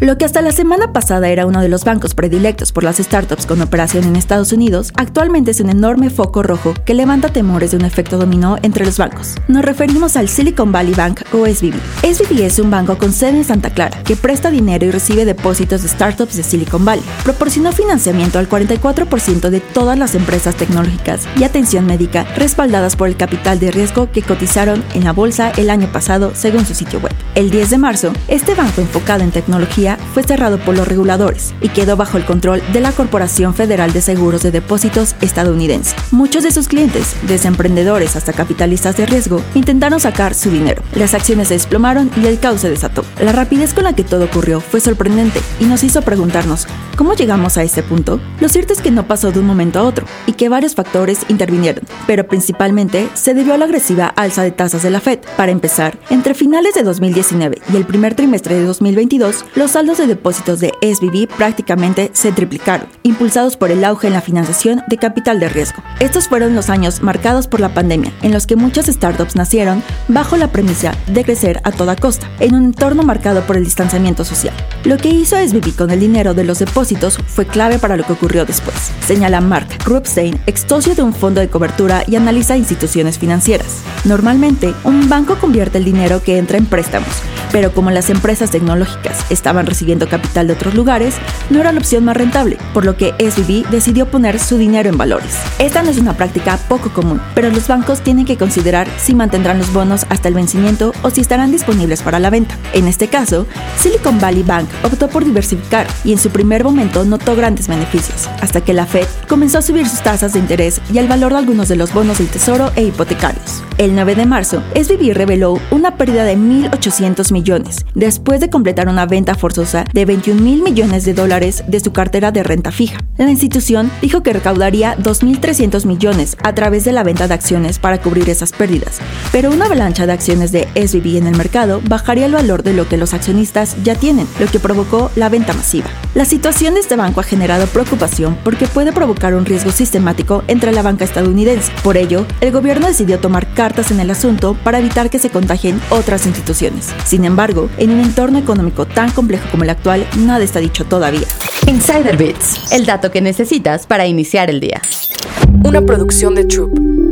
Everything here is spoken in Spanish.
Lo que hasta la semana pasada era uno de los bancos predilectos por las startups con operación en Estados Unidos, actualmente es un enorme foco rojo que levanta temores de un efecto dominó entre los bancos. Nos referimos al Silicon Valley Bank o SVB. SVB es un banco con sede en Santa Clara que presta dinero y recibe depósitos de startups de Silicon Valley. Proporcionó financiamiento al 44% de todas las empresas tecnológicas y atención médica respaldadas por el capital de riesgo que cotizaron en la bolsa el año pasado, según su sitio web. El 10 de marzo, este banco enfocado en tecnología fue cerrado por los reguladores y quedó bajo el control de la Corporación Federal de Seguros de Depósitos estadounidense. Muchos de sus clientes, desde emprendedores hasta capitalistas de riesgo, intentaron sacar su dinero. Las acciones se desplomaron y el caos se desató. La rapidez con la que todo ocurrió fue sorprendente y nos hizo preguntarnos, ¿cómo llegamos a este punto? Lo cierto es que no pasó de un momento a otro y que varios factores intervinieron, pero principalmente se debió a la agresiva alza de tasas de la Fed. Para empezar, entre finales de 2019 y el primer trimestre de 2022, los saldos de depósitos de SBB prácticamente se triplicaron, impulsados por el auge en la financiación de capital de riesgo. Estos fueron los años marcados por la pandemia, en los que muchas startups nacieron bajo la premisa de crecer a toda costa, en un entorno marcado por el distanciamiento social. Lo que hizo SBB con el dinero de los depósitos fue clave para lo que ocurrió después, señala Mark Rupstein, ex de un fondo de cobertura y analiza instituciones financieras. Normalmente, un banco convierte el dinero que entra en préstamos, pero como las empresas tecnológicas estaban recibiendo capital de otros lugares, no era la opción más rentable, por lo que SVB decidió poner su dinero en valores. Esta no es una práctica poco común, pero los bancos tienen que considerar si mantendrán los bonos hasta el vencimiento o si estarán disponibles para la venta. En este caso, Silicon Valley Bank optó por diversificar y en su primer momento notó grandes beneficios, hasta que la Fed comenzó a subir sus tasas de interés y el valor de algunos de los bonos del tesoro e hipotecarios. El 9 de marzo, SVB reveló una pérdida de 1.800 millones, después de completar una venta forzosa de 21 mil millones de dólares de su cartera de renta fija. La institución dijo que recaudaría 2.300 millones a través de la venta de acciones para cubrir esas pérdidas, pero una avalancha de acciones de SVB en el mercado bajaría el valor de lo que los accionistas ya tienen, lo que provocó la venta masiva. La situación de este banco ha generado preocupación porque puede provocar un riesgo sistemático entre la banca estadounidense. Por ello, el gobierno decidió tomar cartas en el asunto para evitar que se contagien otras instituciones. Sin embargo, en un entorno económico tan complejo como el actual, nada está dicho todavía. Insider Bits, el dato que necesitas para iniciar el día. Una producción de Troop.